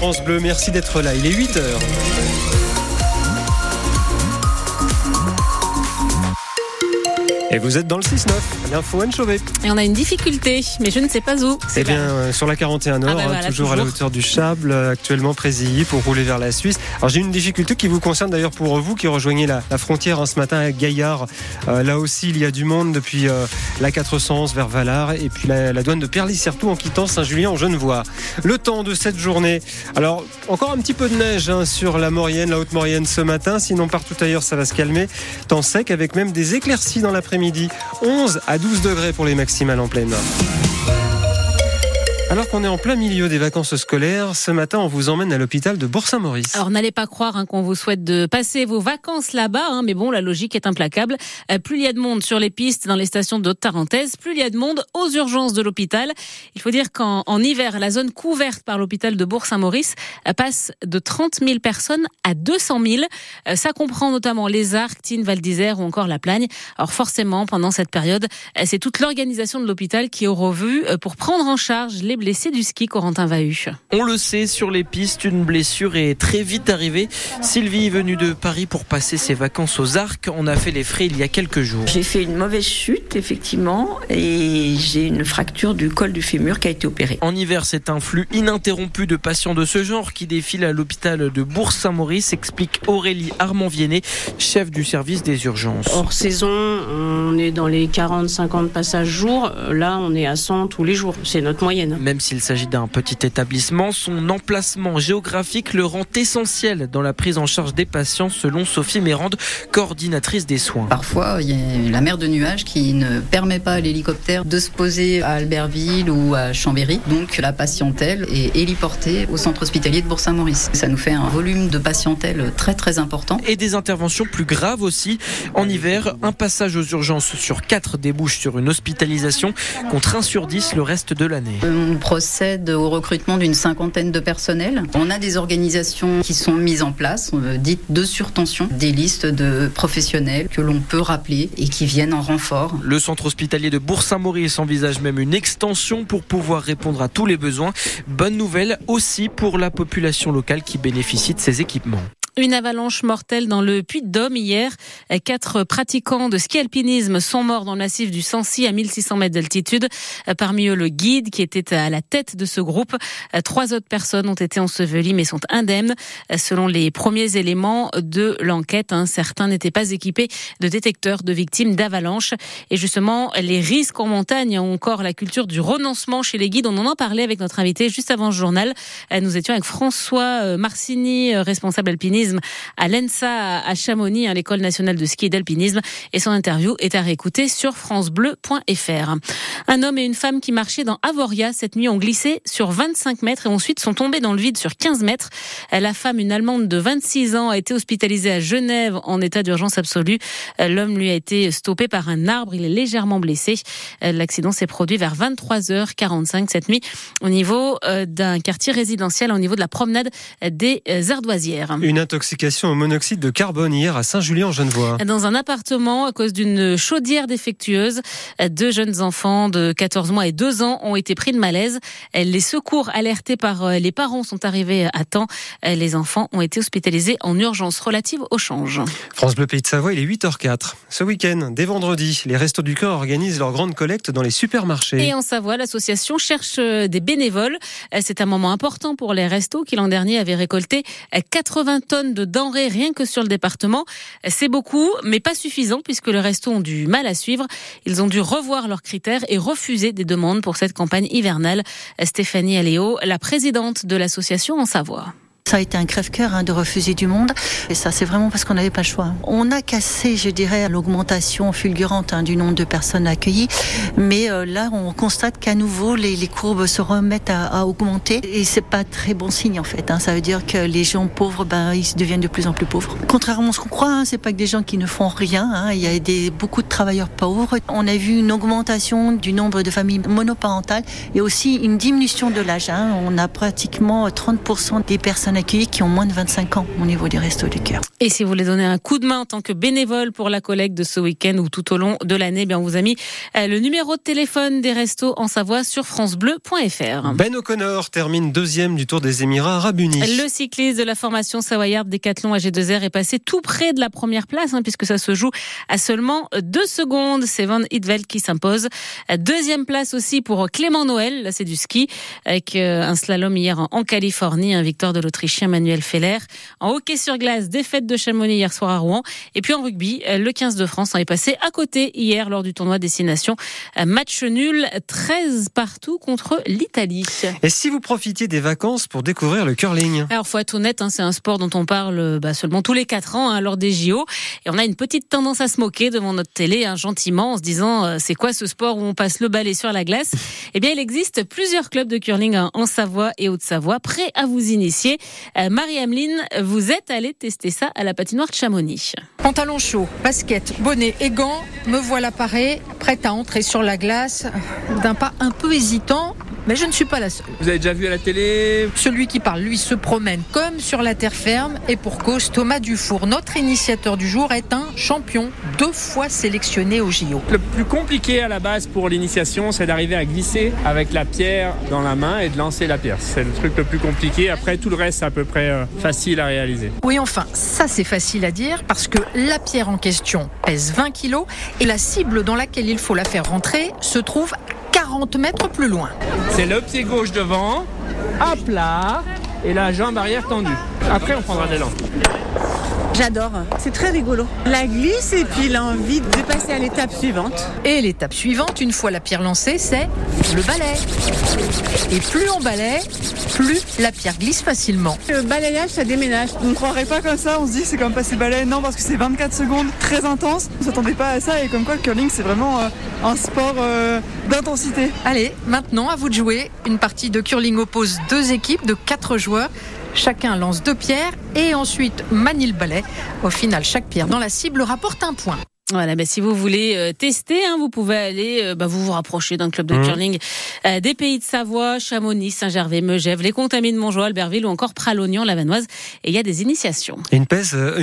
France Bleu. Merci d'être là. Il est 8 heures. Et vous êtes dans le 6-9, l'info Anne Chauvet. Et on a une difficulté, mais je ne sais pas où. C'est bien euh, sur la 41 Nord, Ah bah hein, toujours, à la hauteur du Chable, euh, actuellement Présilly pour rouler vers la Suisse. Alors j'ai une difficulté qui vous concerne d'ailleurs pour vous qui rejoignez la, la frontière hein, ce matin avec Gaillard. Euh, là aussi, il y a du monde depuis euh, la 411 vers Valard et puis la, la douane de Perly-Certoux en quittant Saint-Julien en Genevois. Le temps de cette journée. Alors encore un petit peu de neige hein, sur la Maurienne, la Haute-Maurienne ce matin. Sinon partout ailleurs, ça va se calmer. Temps sec avec même des éclaircies dans l'après-midi. 11 à 12 degrés pour les maximales en pleine. Alors qu'on est en plein milieu des vacances scolaires, ce matin, on vous emmène à l'hôpital de Bourg-Saint-Maurice. Alors n'allez pas croire hein, qu'on vous souhaite de passer vos vacances là-bas, hein, mais bon, la logique est implacable. Euh, plus il y a de monde sur les pistes, dans les stations de Haute-Tarentaise, plus il y a de monde aux urgences de l'hôpital. Il faut dire qu'en en hiver, la zone couverte par l'hôpital de Bourg-Saint-Maurice euh, passe de 30 000 personnes à 200 000. Euh, Ça comprend notamment les Arcs, Tine, Val d'Isère ou encore la Plagne. Alors forcément, pendant cette période, c'est toute l'organisation de l'hôpital qui est au revu euh, pour prendre en charge les blessés du ski, Corentin Vahu. On le sait, sur les pistes, une blessure est très vite arrivée. Sylvie est venue de Paris pour passer ses vacances aux Arcs. On a fait les frais il y a quelques jours. J'ai fait une mauvaise chute, effectivement, et j'ai une fracture du col du fémur qui a été opérée. En hiver, c'est un flux ininterrompu de patients de ce genre qui défilent à l'hôpital de Bourg-Saint-Maurice, explique Aurélie Armand-Viennet, chef du service des urgences. Hors saison, on est dans les 40-50 passages jour. Là, on est à 100 tous les jours. C'est notre moyenne. Même s'il s'agit d'un petit établissement, son emplacement géographique le rend essentiel dans la prise en charge des patients, selon Sophie Mérande, coordinatrice des soins. Parfois, il y a la mer de nuages qui ne permet pas à l'hélicoptère de se poser à Albertville ou à Chambéry. Donc, la patientèle est héliportée au centre hospitalier de Bourg-Saint-Maurice. Ça nous fait un volume de patientèle très très important. Et des interventions plus graves aussi. En hiver, un passage aux urgences sur 4 débouche sur une hospitalisation contre 1 sur 10 le reste de l'année. On procède au recrutement d'une cinquantaine de personnels. On a des organisations qui sont mises en place, euh, dites de surtension, des listes de professionnels que l'on peut rappeler et qui viennent en renfort. Le centre hospitalier de Bourg-Saint-Maurice envisage même une extension pour pouvoir répondre à tous les besoins. Bonne nouvelle aussi pour la population locale qui bénéficie de ces équipements. Une avalanche mortelle dans le Puy-de-Dôme hier. Quatre pratiquants de ski alpinisme sont morts dans le massif du Sancy à 1600 mètres d'altitude. Parmi eux, le guide qui était à la tête de ce groupe. Trois autres personnes ont été ensevelies mais sont indemnes. Selon les premiers éléments de l'enquête, hein, certains n'étaient pas équipés de détecteurs de victimes d'avalanche. Et justement, les risques en montagne ont encore la culture du renoncement chez les guides. On en a parlé avec notre invité juste avant ce journal. Nous étions avec François Marcini, responsable alpinisme à l'ENSA à Chamonix, à l'école nationale de ski et d'alpinisme. Et son interview est à réécouter sur francebleu.fr. Un homme et une femme qui marchaient dans Avoria cette nuit ont glissé sur 25 mètres et ensuite sont tombés dans le vide sur 15 mètres. La femme, une Allemande de 26 ans, a été hospitalisée à Genève en état d'urgence absolue. L'homme lui a été stoppé par un arbre. Il est légèrement blessé. L'accident s'est produit vers 23h45 cette nuit au niveau euh, d'un quartier résidentiel, au niveau de la promenade des Ardoisières. Une intoxication au monoxyde de carbone hier à Saint-Julien-en-Genevois. Dans un appartement, à cause d'une chaudière défectueuse, deux jeunes enfants de 14 mois et 2 ans ont été pris de malaise. Les secours alertés par les parents sont arrivés à temps. Les enfants ont été hospitalisés en urgence relative au change. France Bleu Pays de Savoie, il est 8h04. Ce week-end, dès vendredi, les Restos du Cœur organisent leur grande collecte dans les supermarchés. Et en Savoie, l'association cherche des bénévoles. C'est un moment important pour les restos qui l'an dernier avaient récolté 80 tonnes de denrées rien que sur le département. C'est beaucoup, mais pas suffisant puisque les restos ont du mal à suivre. Ils ont dû revoir leurs critères et refuser des demandes pour cette campagne hivernale. Stéphanie Aléo, la présidente de l'association en Savoie. Ça a été un crève-cœur hein, de refuser du monde. Et ça, c'est vraiment parce qu'on n'avait pas le choix. On a cassé, je dirais, l'augmentation fulgurante hein, du nombre de personnes accueillies. Mais euh, là, on constate qu'à nouveau, les, courbes se remettent à, augmenter. Et c'est pas très bon signe, en fait. Hein. Ça veut dire que les gens pauvres, ben, ils deviennent de plus en plus pauvres. Contrairement à ce qu'on croit, c'est pas que des gens qui ne font rien. Il y a des, beaucoup de travailleurs pauvres. On a vu une augmentation du nombre de familles monoparentales et aussi une diminution de l'âge. On a pratiquement 30% des personnes accueillies qui ont moins de 25 ans au niveau des Restos du Cœur. Et si vous voulez donner un coup de main en tant que bénévole pour la collecte de ce week-end ou tout au long de l'année, bien on vous a mis euh, le numéro de téléphone des restos en Savoie sur francebleu.fr. Ben O'Connor termine deuxième du Tour des Émirats Arabes Unis. Le cycliste de la formation savoyarde Décathlon AG2R est passé tout près de la première place, hein, puisque ça se joue à seulement deux secondes. C'est Van Hitveld qui s'impose. Deuxième place aussi pour Clément Noël, là c'est du ski, avec euh, un slalom hier en Californie, un victoire de l'Autrichien Manuel Feller. En hockey sur glace, défaite de Chamonix hier soir à Rouen. Et puis en rugby, euh, le 15 de France en est passé à côté hier lors du tournoi Destination. Euh, match nul, 13 partout contre l'Italie. Et si vous profitiez des vacances pour découvrir le curling Alors faut être honnête, hein, c'est un sport dont on parle bah, seulement tous les 4 ans hein, lors des JO. Et on a une petite tendance à se moquer devant notre télé, hein, gentiment, en se disant euh, c'est quoi ce sport où on passe le balai sur la glace? Eh bien il existe plusieurs clubs de curling hein, en Savoie et Haute-Savoie prêts à vous initier. Euh, Marie-Ameline, vous êtes allée tester ça à la patinoire de Chamonix. Pantalon chaud, basket, bonnet et gants, me voilà parée, prête à entrer sur la glace, d'un pas un peu hésitant, mais je ne suis pas la seule. Vous avez déjà vu à la télé Celui qui parle, lui, se promène comme sur la terre ferme. Et pour cause, Thomas Dufour, notre initiateur du jour, est un champion, deux fois sélectionné au JO. Le plus compliqué à la base pour l'initiation, c'est d'arriver à glisser avec la pierre dans la main et de lancer la pierre. C'est le truc le plus compliqué. Après, tout le reste, c'est à peu près euh, facile à réaliser. Oui, enfin, ça c'est facile à dire parce que la pierre en question pèse 20 kilos et la cible dans laquelle il faut la faire rentrer se trouve 40 mètres plus loin. C'est le pied gauche devant, à plat, et la jambe arrière tendue. Après, on prendra l'élan. J'adore, c'est très rigolo. La glisse et puis l'envie de passer à l'étape suivante. Et l'étape suivante, une fois la pierre lancée, c'est le balai. Et plus on balaie, plus la pierre glisse facilement. Le balayage, ça déménage. On ne croirait pas comme ça, on se dit c'est comme passer balai. Non, parce que c'est 24 secondes, très intense. On ne s'attendait pas à ça et comme quoi le curling, c'est vraiment euh, un sport euh, d'intensité. Allez, maintenant à vous de jouer. Une partie de curling oppose deux équipes de quatre joueurs. Chacun lance deux pierres et ensuite manie le balai. Au final, chaque pierre dans la cible rapporte un point. Voilà, bah, si vous voulez euh, tester, hein, vous pouvez aller euh, bah, vous vous rapprocher d'un club de Mmh. curling euh, des pays de Savoie, Chamonix, Saint-Gervais, Megève, les Contamines de Montjoie, Albertville ou encore Pralognan, Lavanoise. Et il y a des initiations. Une pèse, euh,